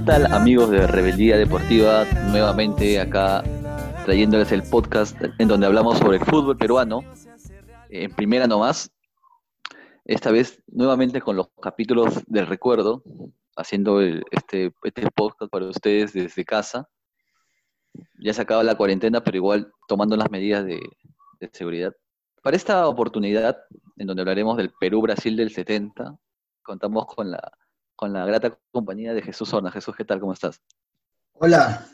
¿Qué tal amigos de Rebeldía Deportiva? Nuevamente acá trayéndoles el podcast en donde hablamos sobre el fútbol peruano, en primera nomás, esta vez nuevamente con los capítulos del recuerdo, haciendo este, este podcast para ustedes desde casa. Ya se acaba la cuarentena, pero igual tomando las medidas de, de seguridad. Para esta oportunidad, en donde hablaremos del Perú-Brasil del 70, contamos con la con la grata compañía de Jesús Horna. Jesús, ¿qué tal? ¿Cómo estás? Hola,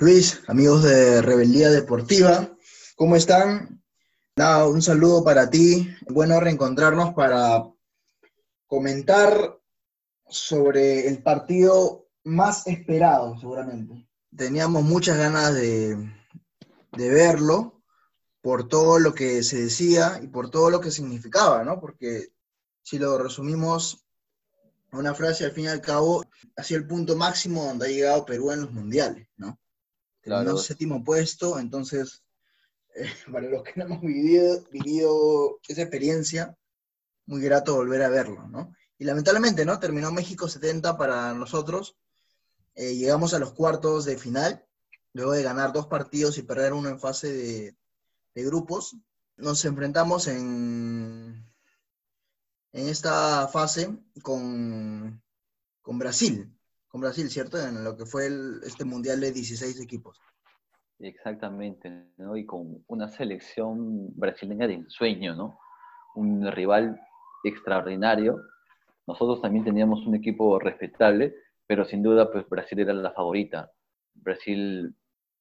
Luis, amigos de Rebeldía Deportiva, ¿cómo están? Un saludo para ti. Bueno reencontrarnos para comentar sobre el partido más esperado, seguramente. Teníamos muchas ganas de verlo por todo lo que se decía y por todo lo que significaba, ¿no? Porque si lo resumimos una frase al fin y al cabo sido el punto máximo donde ha llegado Perú en los mundiales, ¿no? Claro. séptimo puesto, entonces, eh, para los que no hemos vivido, vivido esa experiencia, muy grato volver a verlo, ¿no? Y lamentablemente, ¿no? Terminó México 70 para nosotros, eh, llegamos a los cuartos de final, luego de ganar dos partidos y perder uno en fase de, de grupos, nos enfrentamos en en esta fase con, con Brasil, con Brasil, ¿cierto? En lo que fue este mundial de 16 equipos. Exactamente. Y con una selección brasileña de ensueño, ¿no? Un rival extraordinario. Nosotros también teníamos un equipo respetable, pero sin duda, pues Brasil era la favorita. Brasil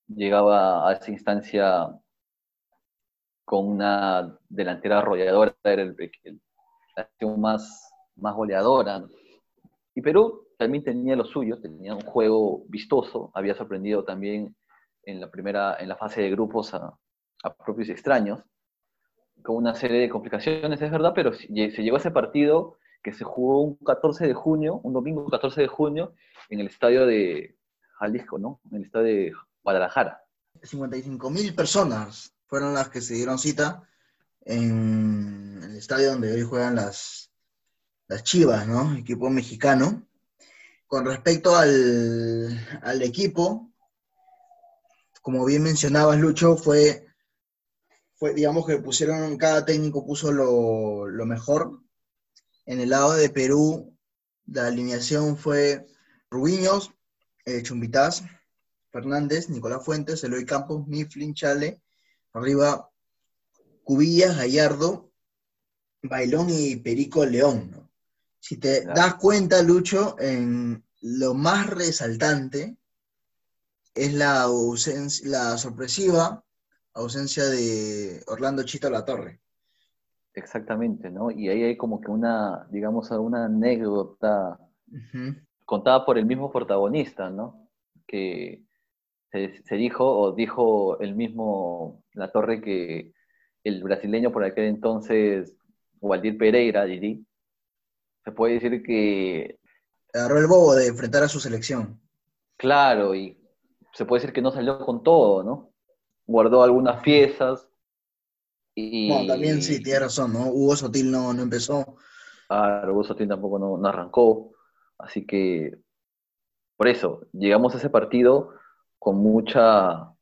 llegaba a esa instancia con una delantera arrolladora, era el, el, la más, más goleadora. Y Perú también tenía lo suyo, tenía un juego vistoso, había sorprendido también en la primera, en la fase de grupos a, propios extraños, con una serie de complicaciones, es verdad, pero se llegó a ese partido que se jugó un 14 de junio, un domingo 14 de junio, en el estadio de Jalisco, ¿no? En el estadio de Guadalajara. 55 mil personas fueron las que se dieron cita en el estadio donde hoy juegan las, las Chivas, ¿no? Equipo mexicano. Con respecto al, al equipo, como bien mencionabas, Lucho, fue, fue, digamos que pusieron, cada técnico puso lo, lo mejor. En el lado de Perú, la alineación fue Rubiños, eh, Chumbitaz, Fernández, Nicolás Fuentes, Eloy Campos, Mifflin, Chale, arriba Cubillas, Gallardo, Bailón y Perico León. Si te das cuenta, Lucho, en lo más resaltante es la, ausencia, la sorpresiva ausencia de Orlando Chito La Torre. Exactamente, ¿no? Y ahí hay como que una, digamos, una anécdota contada por el mismo protagonista, ¿no? Que se, se, dijo, o dijo el mismo La Torre que el brasileño por aquel entonces, Waldir Pereira, Didi, se puede decir que... Agarró el bobo de enfrentar a su selección. Claro, y se puede decir que no salió con todo, ¿no? Guardó algunas piezas. Y... No, también sí, tiene razón, ¿no? Hugo Sotil no, no empezó. Ah, Hugo Sotil tampoco no, no arrancó. Así que, por eso, llegamos a ese partido con mucha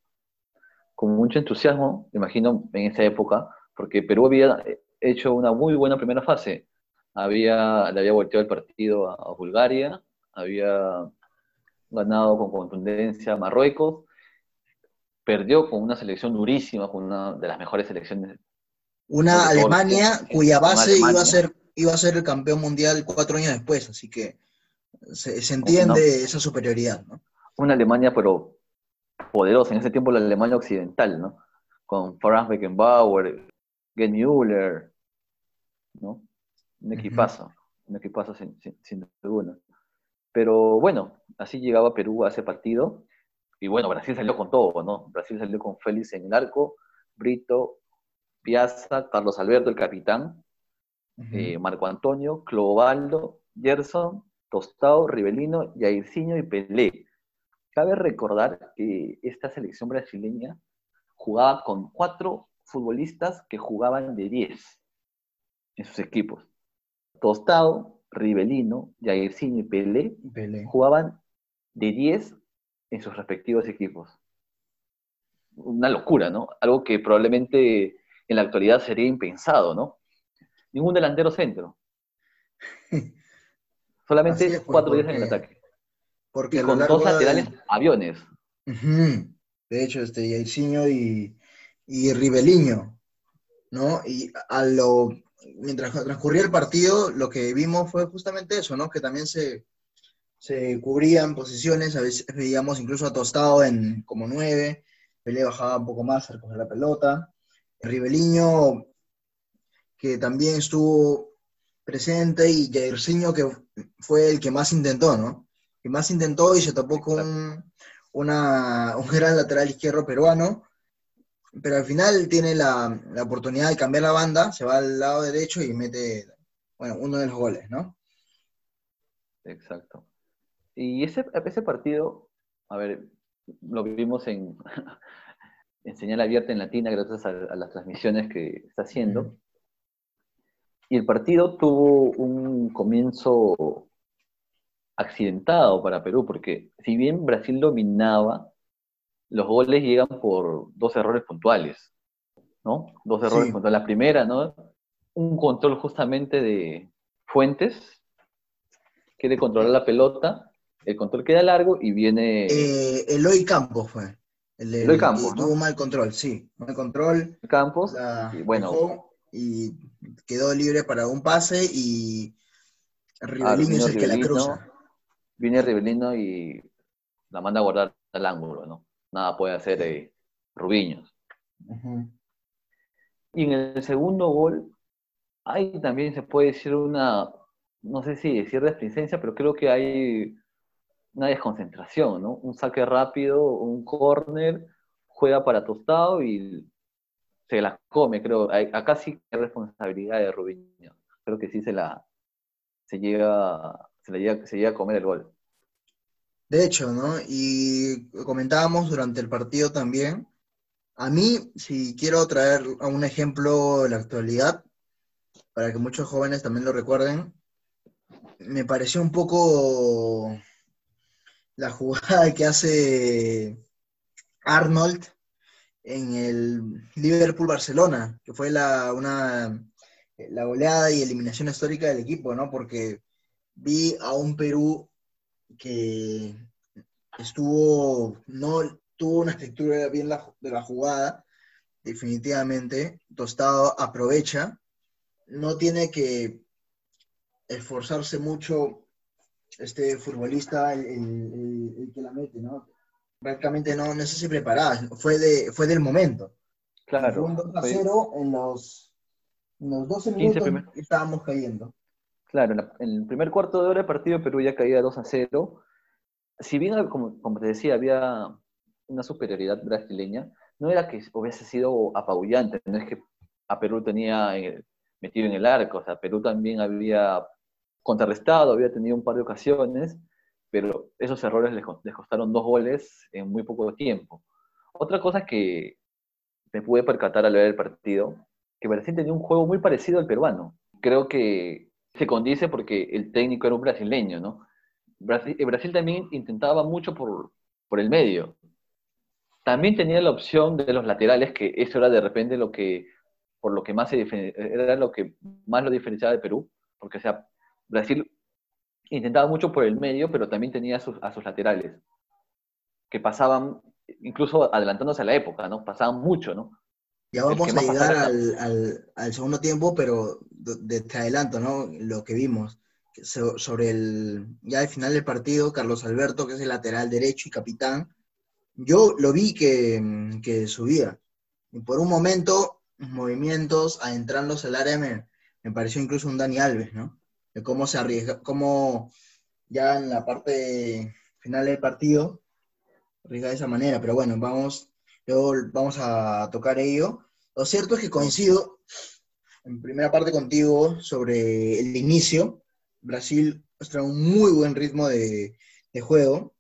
con mucho entusiasmo, imagino, en esa época, porque Perú había hecho una muy buena primera fase. Había, le había volteado el partido a, Bulgaria, había ganado con contundencia a Marruecos, perdió con una selección durísima, con una de las mejores selecciones. Una Alemania cuya base iba a ser iba a ser el campeón mundial cuatro años después, así que se, entiende esa superioridad, ¿no? Una Alemania, pero poderosa, en ese tiempo la Alemania occidental, ¿no? Con Franz Beckenbauer, Gerd Müller, ¿no? Un equipazo, un equipazo sin, sin, duda. Pero bueno, así llegaba Perú a ese partido. Y bueno, Brasil salió con todo, ¿no? Brasil salió con Félix en el arco, Brito, Piazza, Carlos Alberto, el capitán, eh, Marco Antonio, Clovaldo, Gerson, Tostao, Rivelino, Jairzinho y Pelé Cabe recordar que esta selección brasileña jugaba con cuatro futbolistas que jugaban de 10 en sus equipos. Tostado, Rivelino, Jairzinho y Pelé, Pelé. jugaban de 10 en sus respectivos equipos. Una locura, ¿no? Algo que probablemente en la actualidad sería impensado, ¿no? Ningún delantero centro. Solamente cuatro días en el ataque. Porque Y a lo con largo dos laterales, aviones. De hecho, este, Jairzinho y, y Ribeliño, ¿no? Y a lo, mientras transcurría el partido, lo que vimos fue justamente eso, ¿no? Que también se, se cubrían posiciones, a veces veíamos incluso a Tostado en como nueve, Pelé bajaba un poco más a recoger la pelota, Ribeliño, que también estuvo presente, y Jairzinho, que fue el que más intentó, ¿no? Que más intentó y se topó con un, una, un gran lateral izquierdo peruano, pero al final tiene la, la oportunidad de cambiar la banda, se va al lado derecho y mete, bueno, uno de los goles, ¿no? Exacto. Y ese, ese partido, a ver, lo vimos en, en señal abierta en Latina gracias a, a las transmisiones que está haciendo. Y el partido tuvo un comienzo accidentado para Perú, porque si bien Brasil dominaba, los goles llegan por dos errores puntuales, ¿no? Dos errores Sí. puntuales. La primera, ¿no? Un control justamente de Fuentes, quiere controlar la pelota, el control queda largo y viene Eh, Eloy Campos fue. El, el Eloy Campos, tuvo mal control, sí. Mal control. Campos, la y bueno, y quedó libre para un pase y vino es el que la cruza. Viene Rivelino y la manda a guardar al ángulo, ¿no? Nada puede hacer eh, Rubiños. Y en el segundo gol, hay también se puede decir una, no sé si decir desplicencia, pero creo que hay una desconcentración, ¿no? Un saque rápido, un córner, juega para Tostado y se la come, creo. Acá sí hay responsabilidad de Rubiño. Creo que sí se la se llega, se llega, se a comer el gol. De hecho, ¿no? Y comentábamos durante el partido también. A mí, si quiero traer a un ejemplo de la actualidad, para que muchos jóvenes también lo recuerden, me pareció un poco la jugada que hace Arnold en el Liverpool-Barcelona, que fue la, una, la goleada y eliminación histórica del equipo, ¿no? Porque vi a un Perú que estuvo, no tuvo una estructura bien la- de la jugada, definitivamente. Tostado aprovecha, no tiene que esforzarse mucho este futbolista, el, el- el- el que la mete, ¿no? Prácticamente no, no sé si preparada, fue, de, fue del momento. Fue Claro, un 2 a fue- 0 en los, en los 12 15 minutos estábamos cayendo. Claro, en, la- en el primer cuarto de hora de partido Perú ya caía 2 a 0. Si bien, como, como te decía, había una superioridad brasileña, no era que hubiese sido apabullante, no es que a Perú tenía eh, metido en el arco, o sea, Perú también había contrarrestado, había tenido un par de ocasiones, pero esos errores les, les costaron dos goles en muy poco tiempo. Otra cosa que me pude percatar al ver el partido, que Brasil tenía un juego muy parecido al peruano. Creo que se condice porque el técnico era un brasileño, ¿no? Brasil, eh, Brasil también intentaba mucho por, por el medio. También tenía la opción de los laterales, que eso era de repente lo que, por lo que más se era lo que más lo diferenciaba de Perú, porque o sea, Brasil intentaba mucho por el medio, pero también tenía a sus, a sus laterales, que pasaban, incluso adelantándose a la época, ¿no? Pasaban mucho, ¿no? Ya vamos a llegar al, al- al segundo tiempo, pero de, te adelanto, ¿no? Lo que vimos. Sobre el, ya al final del partido, Carlos Alberto, que es el lateral derecho y capitán, yo lo vi que, que subía. Y por un momento, movimientos adentrándose al área me, me pareció incluso un Dani Alves, ¿no? De cómo se arriesga, cómo ya en la parte final del partido arriesga de esa manera. Pero bueno, vamos, luego vamos a tocar ello. Lo cierto es que coincido en primera parte contigo sobre el inicio. Brasil muestra un muy buen ritmo de, de juego.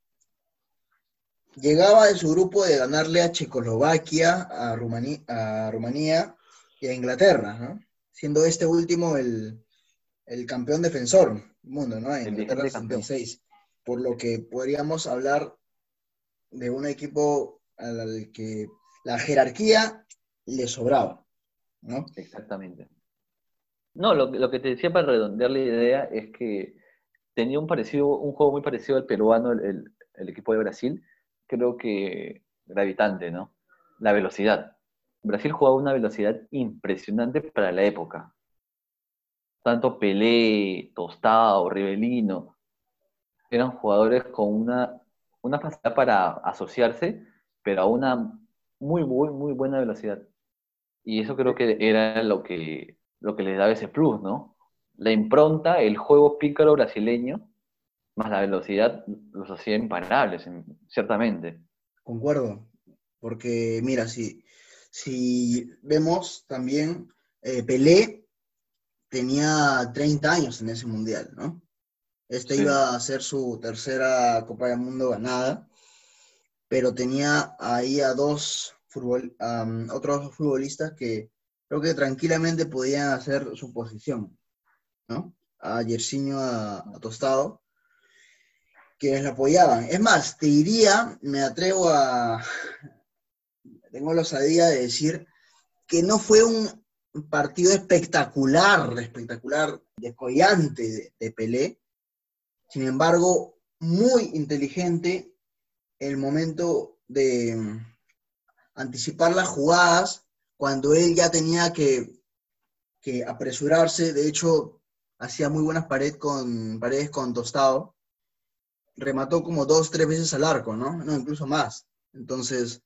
llegaba de su grupo de ganarle a Checoslovaquia, a Rumanía, a Rumanía y a Inglaterra, ¿no? Siendo este último el, campeón defensor del mundo, ¿no? En Inglaterra 66. Por lo que podríamos hablar de un equipo al que la jerarquía le sobraba, ¿no? Exactamente. No, lo, que te decía para redondear la idea es que tenía un parecido, un juego muy parecido al peruano, el, equipo de Brasil, creo que gravitante, ¿no? La velocidad. Brasil jugaba una velocidad impresionante para la época. Tanto Pelé, Tostado, Rivelino, eran jugadores con una, una facilidad para asociarse, pero a una muy, muy, muy buena velocidad. Y eso creo que era lo que, lo que les daba ese plus, ¿no? La impronta, el juego pícaro brasileño, más la velocidad, los hacía imparables, ciertamente. Concuerdo, porque mira, si, si vemos también, eh, Pelé tenía 30 años en ese mundial, ¿no? Este iba a ser su tercera Copa del Mundo ganada, pero tenía ahí a dos otros futbolistas que creo que tranquilamente podían hacer su posición, ¿no? A Yersinho, a, Tostado, quienes lo apoyaban. Es más, te diría, me atrevo a, tengo la osadía de decir que no fue un partido espectacular, espectacular, descollante de, de Pelé, sin embargo, muy inteligente el momento de anticipar las jugadas, cuando él ya tenía que, apresurarse, de hecho, hacía muy buenas pared con, paredes con Tostado, remató como dos, tres veces al arco, ¿no? No, incluso más. Entonces,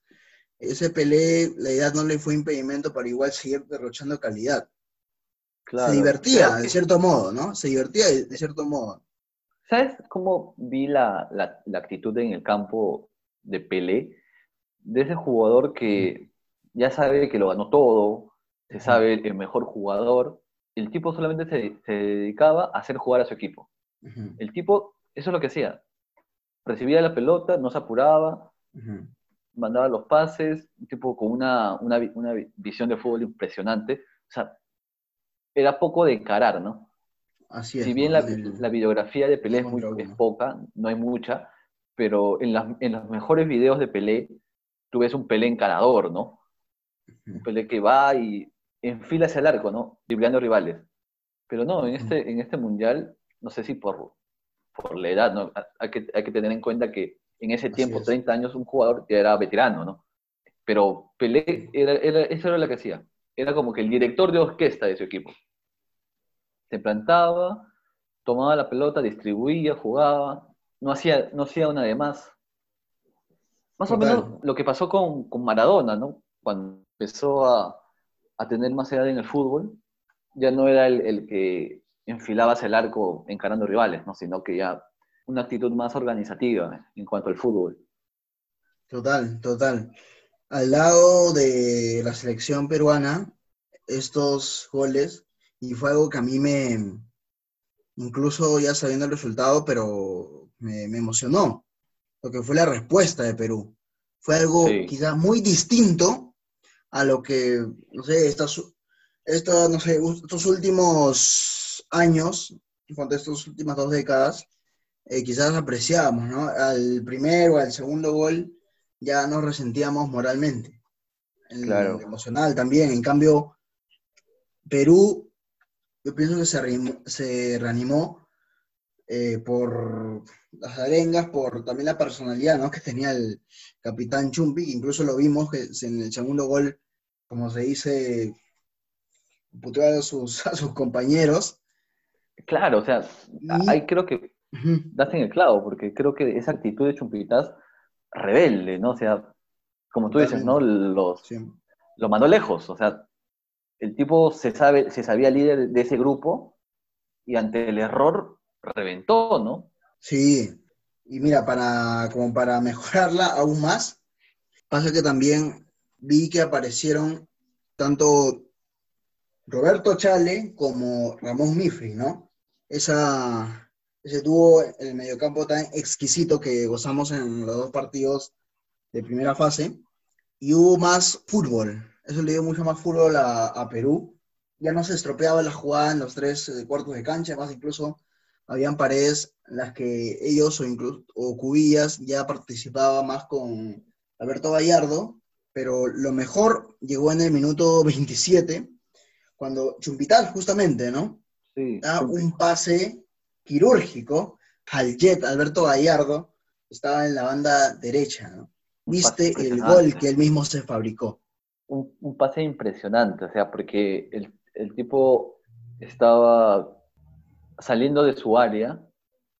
ese Pelé, la edad no le fue impedimento para igual seguir derrochando calidad. se divertía, de cierto modo, ¿no? Se divertía de, cierto modo. ¿Sabes cómo vi la, la, actitud en el campo de Pelé? De ese jugador que ya sabe que lo ganó todo, se sabe el mejor jugador. El tipo solamente se, dedicaba a hacer jugar a su equipo. El tipo, eso es lo que hacía. Recibía la pelota, no se apuraba, mandaba los pases, un tipo con una, visión de fútbol impresionante. O sea, era poco de encarar, ¿no? Así es. Si bien la, videografía de Pelé es, muy, poca, no hay mucha, pero en, en los mejores videos de Pelé, tú ves un Pelé encarador, ¿no? Un Pelé que va y enfila hacia el arco, ¿no? Driblando rivales. Pero no, en este, en este mundial, no sé si por, por la edad, ¿no? Hay que, hay que tener en cuenta que en ese tiempo, 30 años, un jugador ya era veterano, ¿no? Pero Pelé, era, era, eso era lo que hacía. Era como que el director de orquesta de su equipo. Se plantaba, tomaba la pelota, distribuía, jugaba, no hacía, no hacía una de más. Más o menos lo que pasó con, con Maradona, ¿no? Cuando empezó a, tener más edad en el fútbol, ya no era el, que enfilaba hacia el arco encarando rivales, ¿no? sino que ya una actitud más organizativa en cuanto al fútbol. Total, total. Al lado de la selección peruana, estos goles, y fue algo que a mí me, incluso ya sabiendo el resultado, pero me, emocionó, lo que fue la respuesta de Perú. Fue algo quizás muy distinto a lo que, no sé, estas, no sé, estos últimos años, en cuanto a estas últimas dos décadas, eh, quizás apreciábamos, ¿no? Al primero, al segundo gol, ya nos resentíamos moralmente. claro. emocional también. En cambio, Perú, yo pienso que se, se reanimó eh, por las arengas, por también la personalidad ¿no? que tenía el capitán Chumpi, incluso lo vimos que en el segundo gol como se dice, putear a sus, sus compañeros. Claro, o sea, ahí creo que das en el clavo, porque creo que esa actitud de Chumpitas rebelde, ¿no? O sea, como tú dices, ¿no? Los, Lo mandó lejos, o sea, el tipo se, sabe, se sabía líder de ese grupo y ante el error reventó, ¿no? Sí, y mira, para, como para mejorarla aún más, pasa que también vi que aparecieron tanto Roberto Chale como Ramón Mifri, ¿no? Esa, ese tuvo el mediocampo tan exquisito que gozamos en los dos partidos de primera fase y hubo más fútbol. Eso le dio mucho más fútbol a, Perú. Ya no se estropeaba la jugada en los tres eh, cuartos de cancha, más incluso habían paredes en las que ellos o, incluso, o Cubillas ya participaba más con Alberto Gallardo, pero lo mejor llegó en el minuto 27, cuando Chumpital justamente, ¿no? Sí, da un pase quirúrgico al Jet Alberto Gallardo, estaba en la banda derecha, ¿no? Viste el gol que él mismo se fabricó. Un, pase impresionante, o sea, porque el, el tipo estaba saliendo de su área,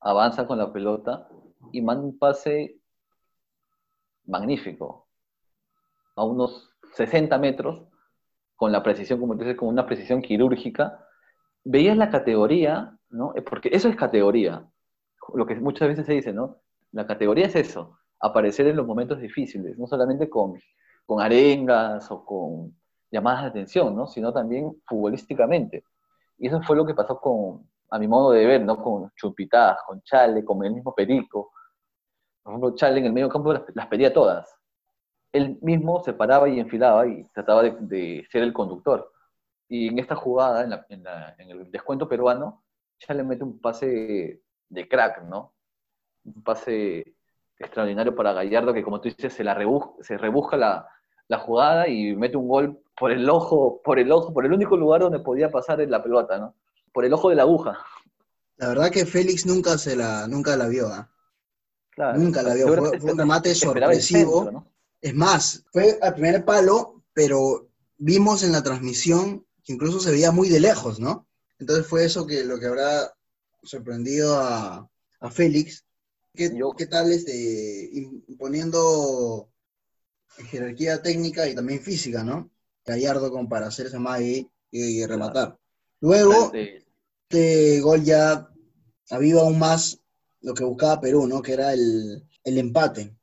avanza con la pelota y manda un pase magnífico, a unos 60 metros, con la precisión, como dices, con una precisión quirúrgica. Veías la categoría, ¿no? Porque eso es categoría, lo que muchas veces se dice, ¿no? La categoría es eso, aparecer en los momentos difíciles, no solamente con, con arengas o con llamadas de atención, ¿no? Sino también futbolísticamente. Y eso fue lo que pasó con, a mi modo de ver, ¿no? Con Chupitaz, con Chale, con el mismo Perico. Por ejemplo, Chale en el medio campo las, pedía todas. Él mismo se paraba y enfilaba y trataba de, ser el conductor. Y en esta jugada, en, el descuento peruano, Chale mete un pase de crack, ¿no? Un pase extraordinario para Gallardo que, como tú dices, se, la rebusca, se rebusca la, la jugada y mete un gol por el ojo, por el ojo, por el único lugar donde podía pasar la pelota, ¿no? Por el ojo de la aguja. La verdad que Félix nunca se la, nunca la vio, ¿ah? nunca la vio. Fue, un remate sorpresivo. Es más, fue al primer palo, pero vimos en la transmisión que incluso se veía muy de lejos, ¿no? Entonces fue eso que lo que habrá sorprendido a, Félix. ¿Qué, ¿Qué, tal este, imponiendo jerarquía técnica y también física, ¿no? Gallardo como para hacer esa magia y, rematar. Luego, este gol ya aviva aún más lo que buscaba Perú, ¿no? Que era el, empate.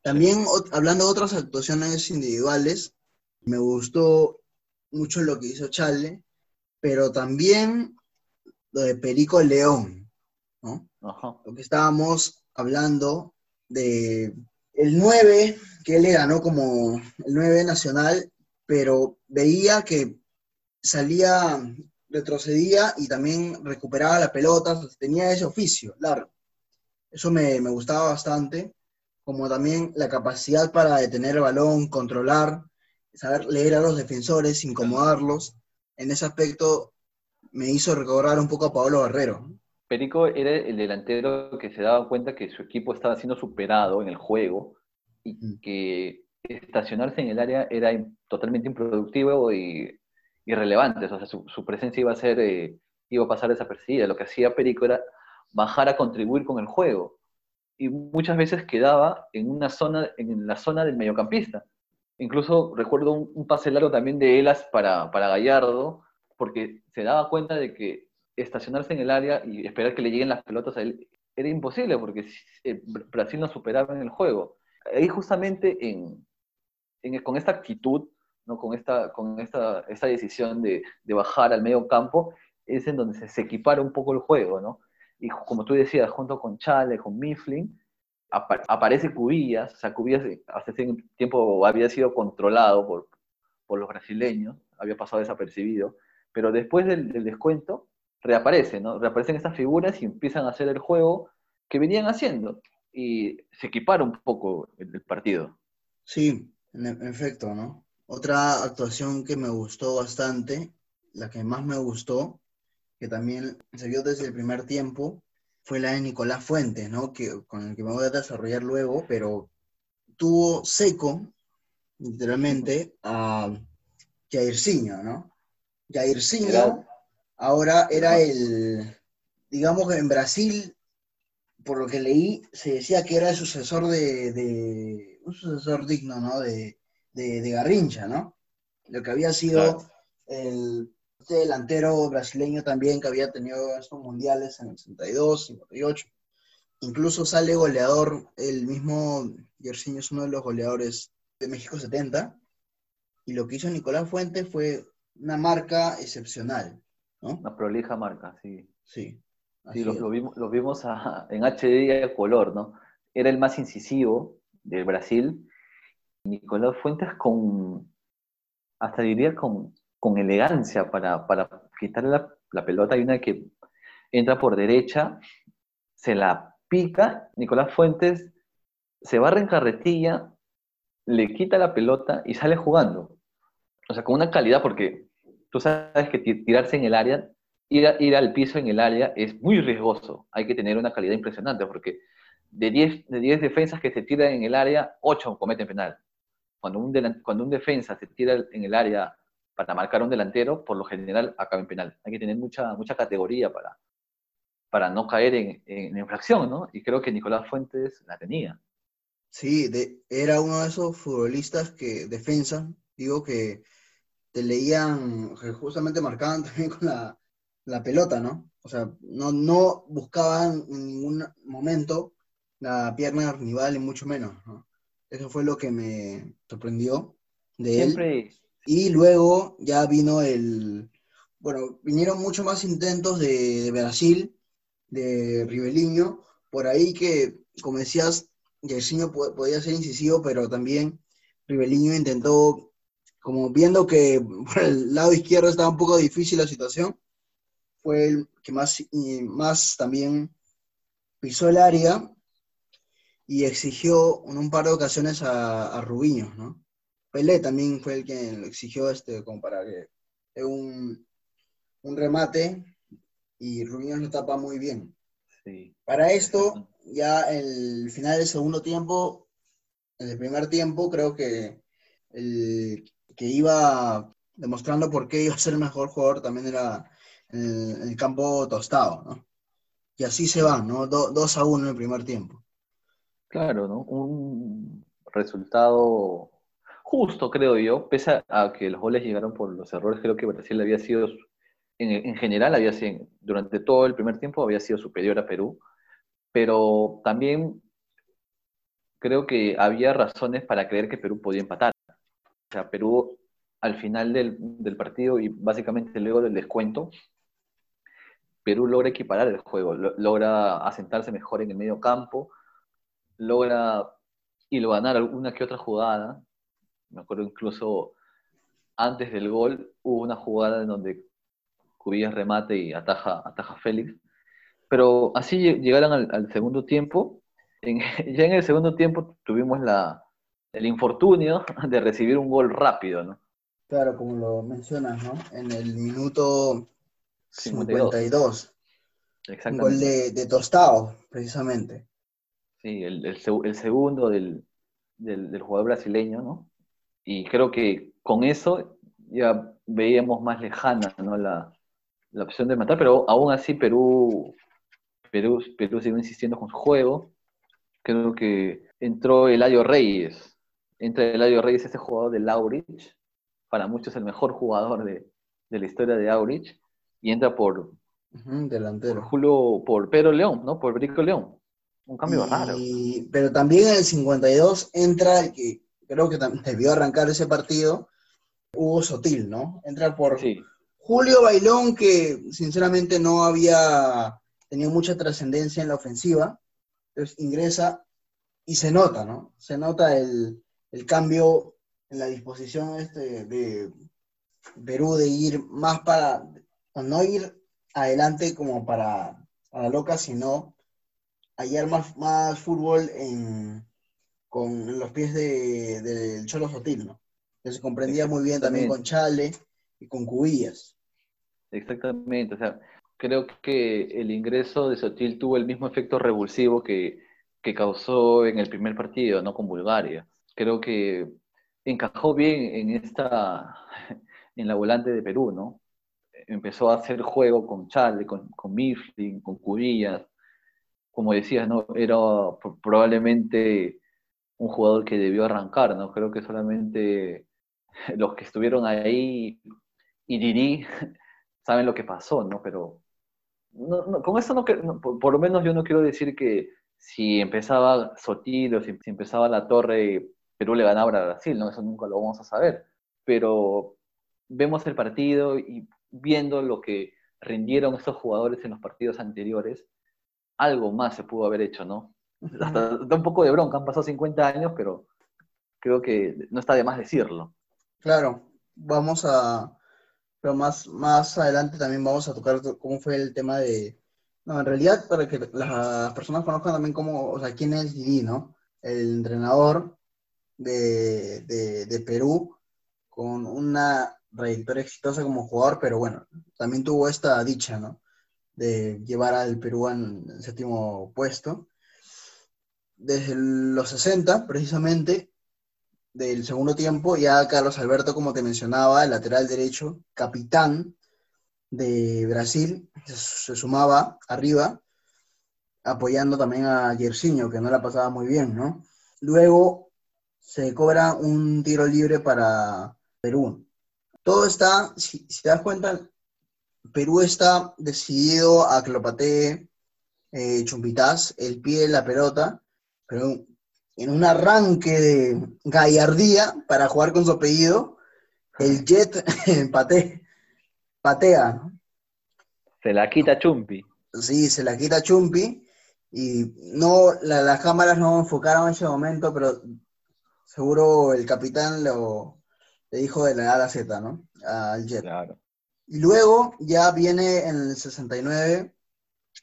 También, hablando de otras actuaciones individuales, me gustó mucho lo que hizo Chale, pero también lo de Perico León, ¿no? Lo que estábamos hablando de el 9, que él le ganó como el 9 nacional, pero veía que salía retrocedía y también recuperaba la pelota, tenía ese oficio largo. Eso me, gustaba bastante, como también la capacidad para detener el balón, controlar, saber leer a los defensores, incomodarlos. En ese aspecto me hizo recobrar un poco a Pablo Guerrero. Perico era el delantero que se daba cuenta que su equipo estaba siendo superado en el juego y que estacionarse en el área era totalmente improductivo y irrelevantes, o sea, su, presencia iba a ser, eh, iba a pasar desapercibida. Lo que hacía Perico era bajar a contribuir con el juego. Y muchas veces quedaba en una zona, en la zona del mediocampista. Incluso recuerdo un, pase largo también de Elas para, para Gallardo, porque se daba cuenta de que estacionarse en el área y esperar que le lleguen las pelotas a él era imposible, porque eh, Brasil no superaba en el juego. Ahí justamente en, con esta actitud ¿no? con, esta, con esta, esta decisión de, de, bajar al medio campo, es en donde se, se, equipara un poco el juego, ¿no? Y como tú decías, junto con Chale, con Mifflin, aparece Cubillas, o sea, Cubillas hace tiempo había sido controlado por, por los brasileños, había pasado desapercibido, pero después del, descuento reaparece, ¿no? Reaparecen estas figuras y empiezan a hacer el juego que venían haciendo y se equipara un poco el, partido. Sí, en efecto, ¿no? Otra actuación que me gustó bastante, la que más me gustó, que también se vio desde el primer tiempo, fue la de Nicolás Fuentes, ¿no? Que, con el que me voy a desarrollar luego, pero tuvo seco, literalmente, a Jairzinho, ¿no? Jairzinho ahora era el, digamos que en Brasil, por lo que leí, se decía que era el sucesor de, de un sucesor digno, ¿no? De, de, Garrincha, ¿no? Lo que había sido el este delantero brasileño también que había tenido estos mundiales en el 62, 58. Incluso sale goleador, el mismo Yersinho es uno de los goleadores de México 70. Y lo que hizo Nicolás Fuentes fue una marca excepcional, ¿no? Una prolija marca, sí. Sí. Sí, lo, vimos, en HD y a color, ¿no? Era el más incisivo, del Brasil. Nicolás Fuentes con, hasta diría con, con elegancia para, para quitarle la, la pelota. Hay una que entra por derecha, se la pica, Nicolás Fuentes se barra en carretilla, le quita la pelota y sale jugando. O sea, con una calidad, porque tú sabes que tirarse en el área, ir, ir al piso en el área es muy riesgoso. Hay que tener una calidad impresionante, porque de 10 de diez defensas que se tiran en el área, 8 cometen penal. Cuando un, cuando un defensa se tira en el área para marcar un delantero, por lo general acaba en penal. Hay que tener mucha, mucha categoría para, para no caer en, infracción, ¿no? Y creo que Nicolás Fuentes la tenía. Sí, de, era uno de esos futbolistas que defensa, digo que te leían, justamente marcaban también con la, la pelota, ¿no? O sea, no, no buscaban en ningún momento la pierna rival y mucho menos, ¿no? Eso fue lo que me sorprendió de él. Y luego ya vino el, bueno, vinieron mucho más intentos de, de Brasil, de Ribeliño, por ahí que, como decías, Yersinho podía ser incisivo, pero también Ribeliño intentó, como viendo que por el lado izquierdo estaba un poco difícil la situación, fue el que más, más también pisó el área y exigió en un par de ocasiones a, a Rubiño, ¿no? Pelé también fue el que exigió este, como para que un, un remate y Rubiño lo tapa muy bien. Para esto, ya el final del segundo tiempo, en el primer tiempo, creo que el que iba demostrando por qué iba a ser el mejor jugador también era el, el campo tostado, ¿no? Y así se va, ¿no? 2 a 1 en el primer tiempo. Claro, ¿no? Un resultado justo, creo yo, pese a que los goles llegaron por los errores, creo que Brasil había sido, en, en general, había sido, durante todo el primer tiempo había sido superior a Perú pero también creo que había razones para creer que Perú podía empatar. O sea, Perú al final del, partido y básicamente luego del descuento, Perú logra equiparar el juego, logra asentarse mejor en el medio campo, logra y lo ganar alguna que otra jugada. Me acuerdo incluso antes del gol hubo una jugada en donde Cubillas remate y ataja, ataja Félix pero así llegaron al, segundo tiempo. ya en el segundo tiempo tuvimos la, el infortunio de recibir un gol rápido, ¿no? Claro, como lo mencionas, ¿no? En el minuto 52. Un gol de, Tostado, precisamente. Sí, el, el, segundo del, del, jugador brasileño, ¿no? Y creo que con eso ya veíamos más lejana ¿no? la, la opción de matar, pero aún así Perú Perú, Perú siguió insistiendo con su juego. Creo que entró Eladio Reyes. Entra Eladio Reyes, ese jugador de Laurich. Para muchos el mejor jugador de, la historia de Aurich. Y entra por, delantero. Por Julio, por Pedro León, ¿no? Por Brico León. Un cambio raro. Pero también en el 52 entra el que creo que debió arrancar ese partido, Hugo Sotil, ¿no? Entra por Julio Bailón, que sinceramente no había tenía mucha trascendencia en la ofensiva, entonces ingresa y se nota, ¿no? Se nota el, cambio en la disposición este de Perú de ir más para, no ir adelante como para, la loca, sino hallar más, más fútbol con los pies del de, Cholo Sotil, ¿no? Que se comprendía muy bien también con Chale y con Cubillas. Exactamente, o sea, creo que el ingreso de Sotil tuvo el mismo efecto revulsivo que, causó en el primer partido, ¿no? Con Bulgaria. Creo que encajó bien en esta, en la volante de Perú, ¿no? Empezó a hacer juego con Charlie, con, con Mifflin, con Cubillas. Como decías, ¿no? Era probablemente un jugador que debió arrancar, ¿no? Creo que solamente los que estuvieron ahí y Diri saben lo que pasó, ¿no? Pero con eso no, por, lo menos yo no quiero decir que si empezaba Sotil o si, empezaba la torre, Perú le ganaba a Brasil, ¿no? Eso nunca lo vamos a saber. Pero vemos el partido y viendo lo que rindieron estos jugadores en los partidos anteriores, algo más se pudo haber hecho, ¿no? Hasta da un poco de bronca, han pasado 50 años, pero creo que no está de más decirlo. Claro, vamos a, pero más, más adelante también vamos a tocar cómo fue el tema de, no, en realidad para que las personas conozcan también cómo, o sea, quién es Didi, ¿no? El entrenador de, de Perú con una trayectoria exitosa como jugador, pero bueno, también tuvo esta dicha, ¿no? De llevar al Perú el séptimo puesto. Desde los 60, precisamente, del segundo tiempo, ya Carlos Alberto, como te mencionaba, el lateral derecho, capitán de Brasil, se, sumaba arriba, apoyando también a Yersinho, que no la pasaba muy bien, ¿no? Luego se cobra un tiro libre para Perú. Todo está, si, te das cuenta, Perú está decidido a que lo patee eh, Chumpitas, el pie de la pelota, pero en un arranque de gallardía para jugar con su apellido, el Jet patea, patea. Se la quita Chumpi. Sí, se la quita Chumpi. Y no, las cámaras no enfocaron en ese momento, pero seguro el capitán lo, le dijo de la A a la Z, ¿no? Al Jet. Claro. Y luego ya viene en el 69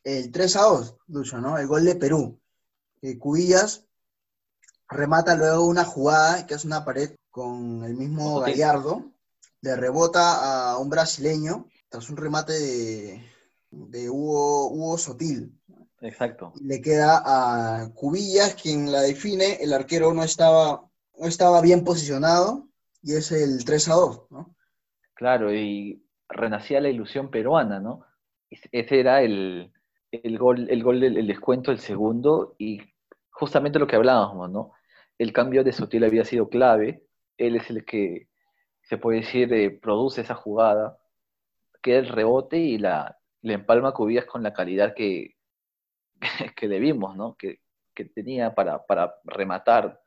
el 3 a 2, Lucho, ¿no? El gol de Perú. Cubillas remata luego una jugada que es una pared con el mismo Gallardo, le rebota a un brasileño tras un remate de, Hugo, Sotil. Exacto. Le queda a Cubillas, quien la define, el arquero no estaba, no estaba bien posicionado y es el 3 a 2, ¿no? Claro, y renacía la ilusión peruana, ¿no? Ese era el, gol, el gol del descuento, el segundo, y justamente lo que hablábamos, ¿no? el cambio de Sutil había sido clave. Él es el que, se puede decir, eh, produce esa jugada, queda el rebote y la, le empalma Cubillas con la calidad que, que le vimos, ¿no? Que, tenía para, rematar.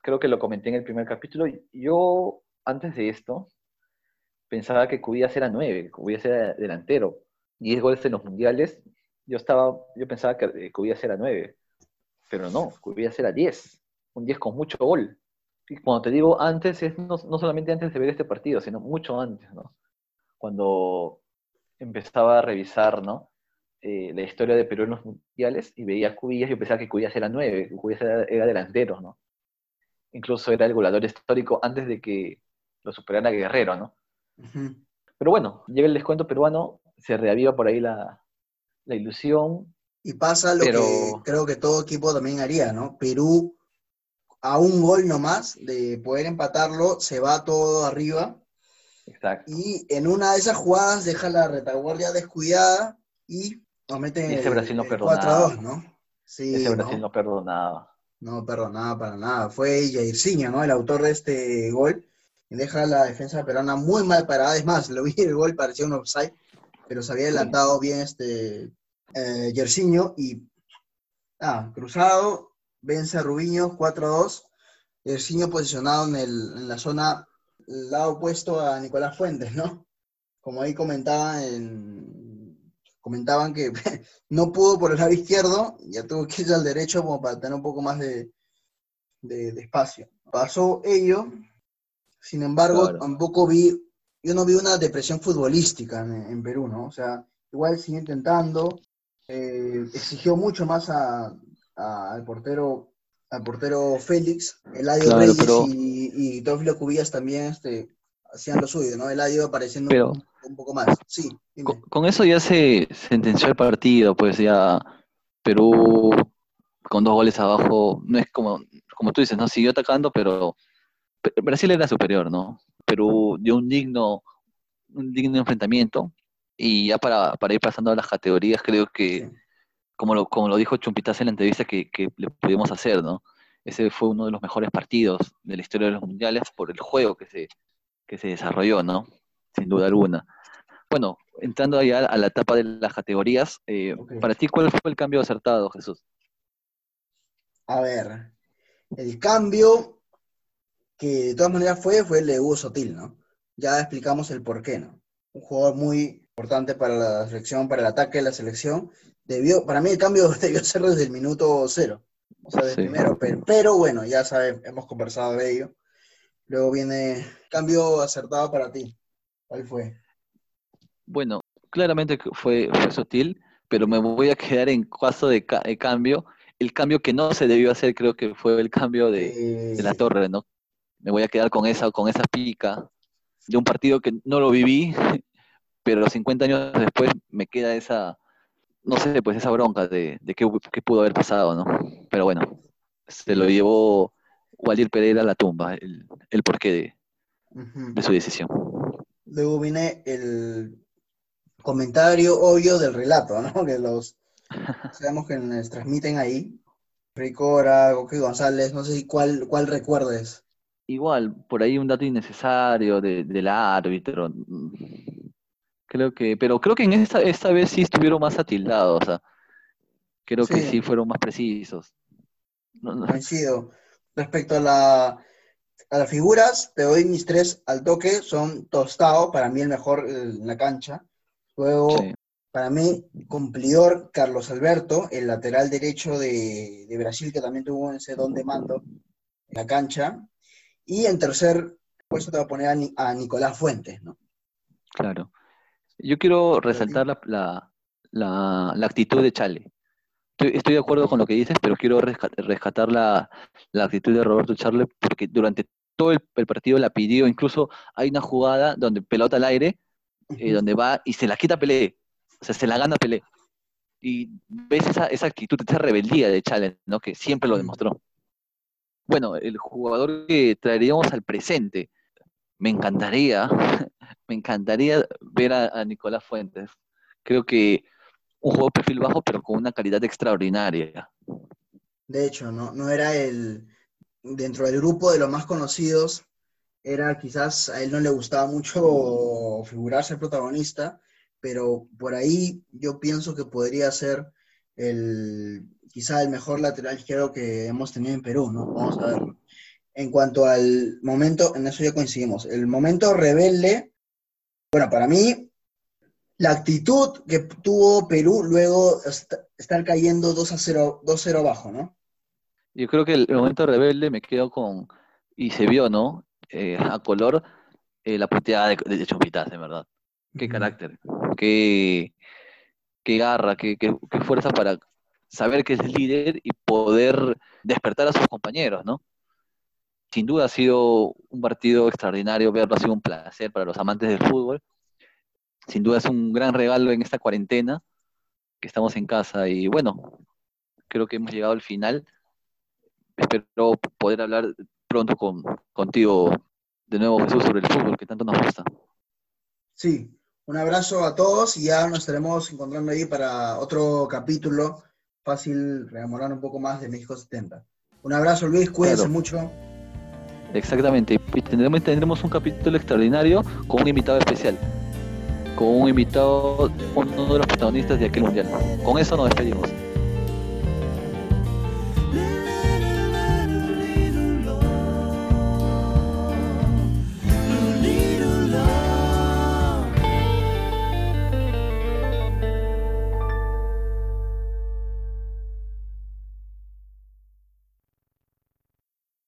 Creo que lo comenté en el primer capítulo. Yo, antes de esto, pensaba que Cubillas era nueve, Cubillas era delantero. Diez goles en los mundiales, yo, estaba, yo pensaba que eh, Cubillas era nueve, pero no, Cubillas era diez un 10 con mucho gol. Y cuando te digo antes, es no, solamente antes de ver este partido, sino mucho antes, ¿no? Cuando empezaba a revisar, ¿no? Eh, la historia de Perú en los mundiales y veía a Cubillas, yo pensaba que Cubillas era 9, Cubillas era, delantero, ¿no? Incluso era el goleador histórico antes de que lo superara Guerrero, ¿no? Pero bueno, llega el descuento peruano, se reaviva por ahí la, ilusión. Y pasa lo que creo que todo equipo también haría, ¿no? Perú a un gol nomás de poder empatarlo, se va todo arriba. Exacto. Y en una de esas jugadas deja la retaguardia descuidada y nos mete ese Brasil no perdonaba. 4 2, ¿no? Sí, ese Brasil no, perdonaba. No perdonaba para nada. Fue Jairzinho, ¿no? El autor de este gol. Deja la defensa peruana muy mal parada. Es más, lo vi el gol, parecía un offside, pero se había adelantado bien este eh, y ah, cruzado, vence a Rubiño 4-2. Erciño posicionado en, el, en la zona lado opuesto a Nicolás Fuentes, ¿no? Como ahí comentaban, comentaban que no pudo por el lado izquierdo, ya tuvo que ir al derecho como para tener un poco más de, de, espacio. Pasó ello, sin embargo, tampoco vi, yo no vi una depresión futbolística en, Perú, ¿no? O sea, igual sigue intentando, eh, exigió mucho más a, al portero al portero Félix, Eladio claro, Reyes y, y Teófilo Cubillas también este, hacían lo suyo, ¿no? Eladio apareciendo un, poco más. Sí, con, eso ya se sentenció el partido, pues ya Perú con dos goles abajo, no es como, como tú dices, no siguió atacando, pero Brasil era superior, ¿no? Perú dio un digno, un digno enfrentamiento y ya para, para ir pasando a las categorías creo que como lo, como lo dijo Chumpitas en la entrevista que, le pudimos hacer, ¿no? Ese fue uno de los mejores partidos de la historia de los mundiales por el juego que se, que se desarrolló, ¿no? Sin duda alguna. Bueno, entrando ya a la etapa de las categorías, eh, para ti, ¿cuál fue el cambio acertado, Jesús? A ver, el cambio que de todas maneras fue, fue el de Hugo Sotil, ¿no? Ya explicamos el por qué, ¿no? Un jugador muy importante para la selección, para el ataque de la selección. Debió, para mí el cambio debió ser desde el minuto cero, o sea, desde primero, pero, pero, bueno, ya sabes, hemos conversado de ello. Luego viene cambio acertado para ti. ¿Cuál fue? Bueno, claramente fue, fue sutil, pero me voy a quedar en caso de, cambio. El cambio que no se debió hacer creo que fue el cambio de, de la torre, ¿no? Me voy a quedar con esa, con esa pica de un partido que no lo viví, pero 50 años después me queda esa, no sé, pues esa bronca de, de qué, pudo haber pasado, ¿no? Pero bueno, se lo llevó Waldir Pereira a la tumba, el, el porqué de, de su decisión. Luego viene el comentario obvio del relato, ¿no? Que los sabemos que nos transmiten ahí. Ricora, Goki González, no sé cuál, cuál recuerdes. Igual, por ahí un dato innecesario de, del árbitro. Creo que, pero creo que en esta, esta vez sí estuvieron más atildados, o sea, creo que sí fueron más precisos. Coincido. Respecto a la, a las figuras, te doy mis tres al toque, son Tostado, para mí el mejor en la cancha. Luego, para mí, cumplidor Carlos Alberto, el lateral derecho de, Brasil, que también tuvo ese don de mando en la cancha. Y en tercer puesto te voy a poner a, Nicolás Fuentes, ¿no? Claro. Yo quiero resaltar la, actitud de Chale. Estoy, de acuerdo con lo que dices, pero quiero rescatar la, actitud de Roberto Charle porque durante todo el, partido la pidió. Incluso hay una jugada donde pelota al aire, eh, donde va y se la quita Pelé. O sea, se la gana Pelé. Y ves esa, esa actitud, esa rebeldía de Challenge, ¿no? Que siempre lo demostró. Bueno, el jugador que traeríamos al presente, me encantaría, me encantaría ver a, Nicolás Fuentes. Creo que un juego de perfil bajo, pero con una calidad extraordinaria. De hecho, no, no era el, dentro del grupo de los más conocidos, era quizás a él no le gustaba mucho figurarse el protagonista, pero por ahí yo pienso que podría ser el quizá el mejor lateral izquierdo que hemos tenido en Perú, ¿no? Vamos a ver. En cuanto al momento, en eso ya coincidimos, el momento rebelde, bueno, para mí, la actitud que tuvo Perú luego estar cayendo 2 a 0, 2-0 abajo, ¿no? Yo creo que el, momento rebelde me quedo con, y se vio, ¿no? Eh, a color, eh, la puteada de, de de verdad. Qué carácter, qué, qué garra, qué, qué, fuerza para saber que es líder y poder despertar a sus compañeros, ¿no? Sin duda ha sido un partido extraordinario, verlo ha sido un placer para los amantes del fútbol. Sin duda es un gran regalo en esta cuarentena, que estamos en casa y bueno, creo que hemos llegado al final espero poder hablar pronto con, contigo de nuevo, Jesús, sobre el fútbol que tanto nos gusta. Sí, un abrazo a todos y ya nos estaremos encontrando ahí para otro capítulo. Fácil rememorar un poco más de México 70. Un abrazo, Luis, cuídense mucho. Exactamente, y tendremos, tendremos un capítulo extraordinario con un invitado especial, con un invitado, uno de los protagonistas de aquel mundial. Con eso nos despedimos.